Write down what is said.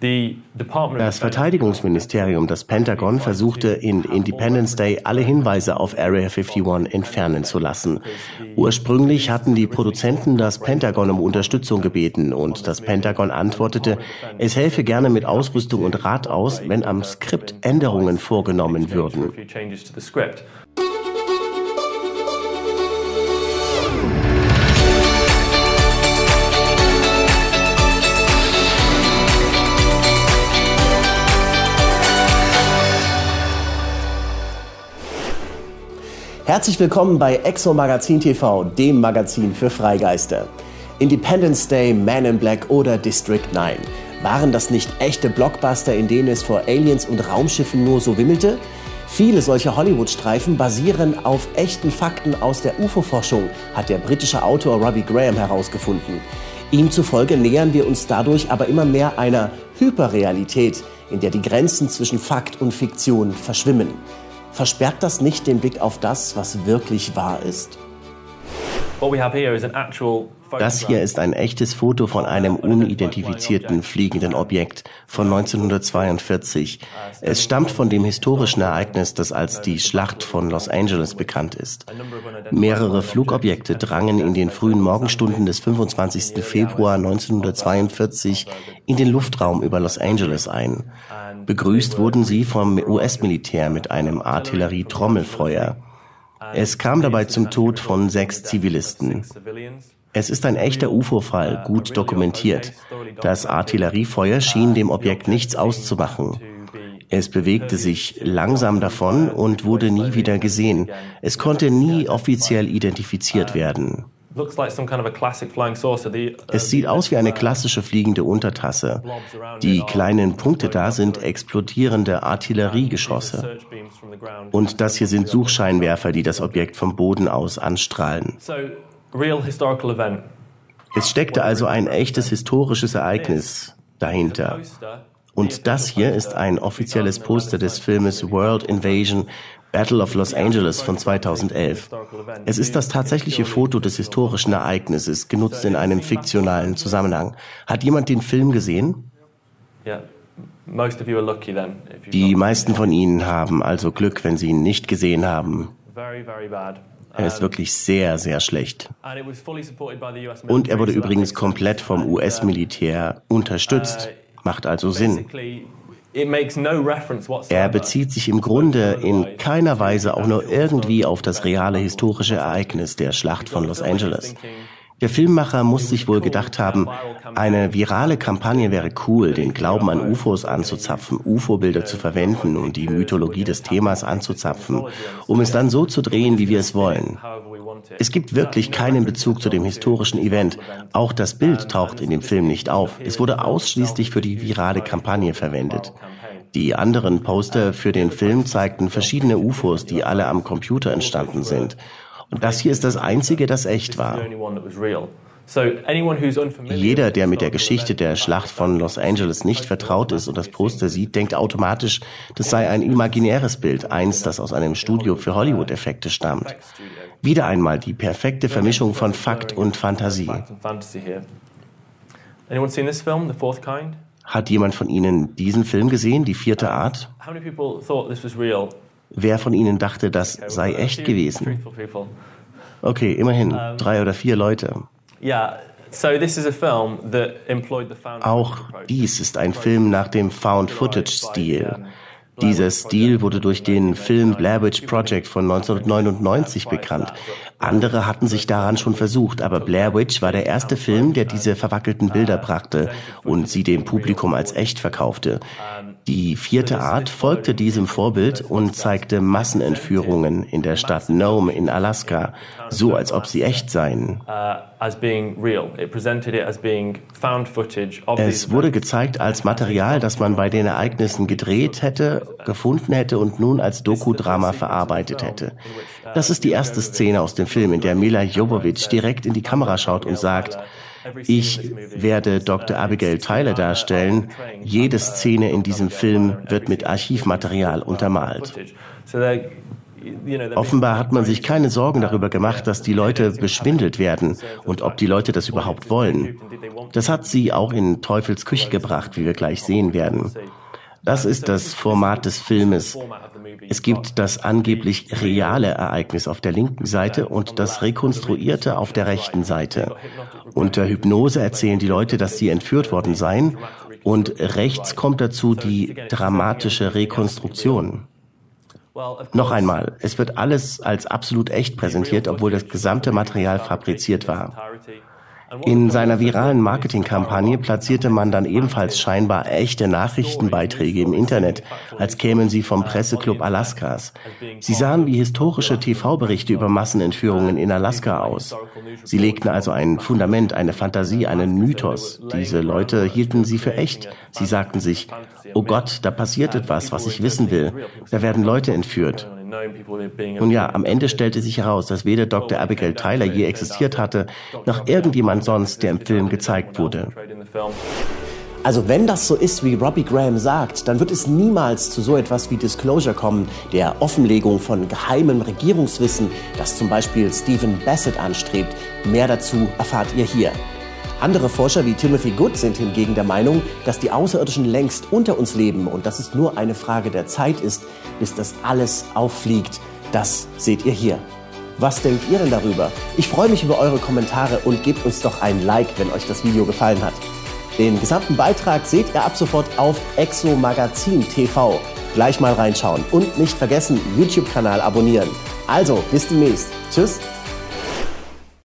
Das Verteidigungsministerium, das Pentagon, versuchte in Independence Day alle Hinweise auf Area 51 entfernen zu lassen. Ursprünglich hatten die Produzenten das Pentagon um Unterstützung gebeten und das Pentagon antwortete, es helfe gerne mit Ausrüstung und Rat aus, wenn am Skript Änderungen vorgenommen würden. Herzlich willkommen bei Exo Magazin TV, dem Magazin für Freigeister. Independence Day, Man in Black oder District 9. Waren das nicht echte Blockbuster, in denen es vor Aliens und Raumschiffen nur so wimmelte? Viele solcher Hollywood-Streifen basieren auf echten Fakten aus der UFO-Forschung, hat der britische Autor Robbie Graham herausgefunden. Ihm zufolge nähern wir uns dadurch aber immer mehr einer Hyperrealität, in der die Grenzen zwischen Fakt und Fiktion verschwimmen. Versperrt das nicht den Blick auf das, was wirklich wahr ist? Das hier ist ein echtes Foto von einem unidentifizierten fliegenden Objekt von 1942. Es stammt von dem historischen Ereignis, das als die Schlacht von Los Angeles bekannt ist. Mehrere Flugobjekte drangen in den frühen Morgenstunden des 25. Februar 1942 in den Luftraum über Los Angeles ein. Begrüßt wurden sie vom US-Militär mit einem Artillerietrommelfeuer. Es kam dabei zum Tod von sechs Zivilisten. Es ist ein echter UFO-Fall, gut dokumentiert. Das Artilleriefeuer schien dem Objekt nichts auszumachen. Es bewegte sich langsam davon und wurde nie wieder gesehen. Es konnte nie offiziell identifiziert werden. Es sieht aus wie eine klassische fliegende Untertasse. Die kleinen Punkte da sind explodierende Artilleriegeschosse. Und das hier sind Suchscheinwerfer, die das Objekt vom Boden aus anstrahlen. Es steckte also ein echtes historisches Ereignis dahinter. Und das hier ist ein offizielles Poster des Filmes World Invasion Battle of Los Angeles von 2011. Es ist das tatsächliche Foto des historischen Ereignisses, genutzt in einem fiktionalen Zusammenhang. Hat jemand den Film gesehen? Die meisten von Ihnen haben also Glück, wenn Sie ihn nicht gesehen haben. Er ist wirklich sehr, sehr schlecht. Und er wurde übrigens komplett vom US-Militär unterstützt. Macht also Sinn. Er bezieht sich im Grunde in keiner Weise auch nur irgendwie auf das reale historische Ereignis der Schlacht von Los Angeles. Der Filmmacher muss sich wohl gedacht haben, eine virale Kampagne wäre cool, den Glauben an UFOs anzuzapfen, UFO-Bilder zu verwenden und die Mythologie des Themas anzuzapfen, um es dann so zu drehen, wie wir es wollen. Es gibt wirklich keinen Bezug zu dem historischen Event. Auch das Bild taucht in dem Film nicht auf. Es wurde ausschließlich für die virale Kampagne verwendet. Die anderen Poster für den Film zeigten verschiedene UFOs, die alle am Computer entstanden sind. Und das hier ist das einzige, das echt war. Jeder, der mit der Geschichte der Schlacht von Los Angeles nicht vertraut ist und das Poster sieht, denkt automatisch, das sei ein imaginäres Bild, eins, das aus einem Studio für Hollywood-Effekte stammt. Wieder einmal die perfekte Vermischung von Fakt und Fantasie. Hat jemand von Ihnen diesen Film gesehen, die vierte Art? Wer von Ihnen dachte, das sei echt gewesen? Okay, immerhin drei oder vier Leute. Auch dies ist ein Film nach dem Found-Footage-Stil. Dieser Stil wurde durch den Film Blair Witch Project von 1999 bekannt. Andere hatten sich daran schon versucht, aber Blair Witch war der erste Film, der diese verwackelten Bilder brachte und sie dem Publikum als echt verkaufte. Die vierte Art folgte diesem Vorbild und zeigte Massenentführungen in der Stadt Nome in Alaska, so als ob sie echt seien. Es wurde gezeigt als Material, das man bei den Ereignissen gedreht hätte, gefunden hätte und nun als Dokudrama verarbeitet hätte. Das ist die erste Szene aus dem Film, in der Mila Jovovich direkt in die Kamera schaut und sagt, ich werde Dr. Abigail Tyler darstellen. Jede Szene in diesem Film wird mit Archivmaterial untermalt. Offenbar hat man sich keine Sorgen darüber gemacht, dass die Leute beschwindelt werden und ob die Leute das überhaupt wollen. Das hat sie auch in Teufels Küche gebracht, wie wir gleich sehen werden. Das ist das Format des Filmes. Es gibt das angeblich reale Ereignis auf der linken Seite und das rekonstruierte auf der rechten Seite. Unter Hypnose erzählen die Leute, dass sie entführt worden seien und rechts kommt dazu die dramatische Rekonstruktion. Noch einmal, es wird alles als absolut echt präsentiert, obwohl das gesamte Material fabriziert war. In seiner viralen Marketingkampagne platzierte man dann ebenfalls scheinbar echte Nachrichtenbeiträge im Internet, als kämen sie vom Presseclub Alaskas. Sie sahen wie historische TV-Berichte über Massenentführungen in Alaska aus. Sie legten also ein Fundament, eine Fantasie, einen Mythos. Diese Leute hielten sie für echt. Sie sagten sich, oh Gott, da passiert etwas, was ich wissen will. Da werden Leute entführt. Nun ja, am Ende stellte sich heraus, dass weder Dr. Abigail Tyler je existiert hatte, noch irgendjemand sonst, der im Film gezeigt wurde. Also wenn das so ist, wie Robbie Graham sagt, dann wird es niemals zu so etwas wie Disclosure kommen, der Offenlegung von geheimem Regierungswissen, das zum Beispiel Stephen Bassett anstrebt. Mehr dazu erfahrt ihr hier. Andere Forscher wie Timothy Good sind hingegen der Meinung, dass die Außerirdischen längst unter uns leben und dass es nur eine Frage der Zeit ist, bis das alles auffliegt. Das seht ihr hier. Was denkt ihr denn darüber? Ich freue mich über eure Kommentare und gebt uns doch ein Like, wenn euch das Video gefallen hat. Den gesamten Beitrag seht ihr ab sofort auf Exo Magazin TV. Gleich mal reinschauen und nicht vergessen, YouTube-Kanal abonnieren. Also, bis demnächst. Tschüss.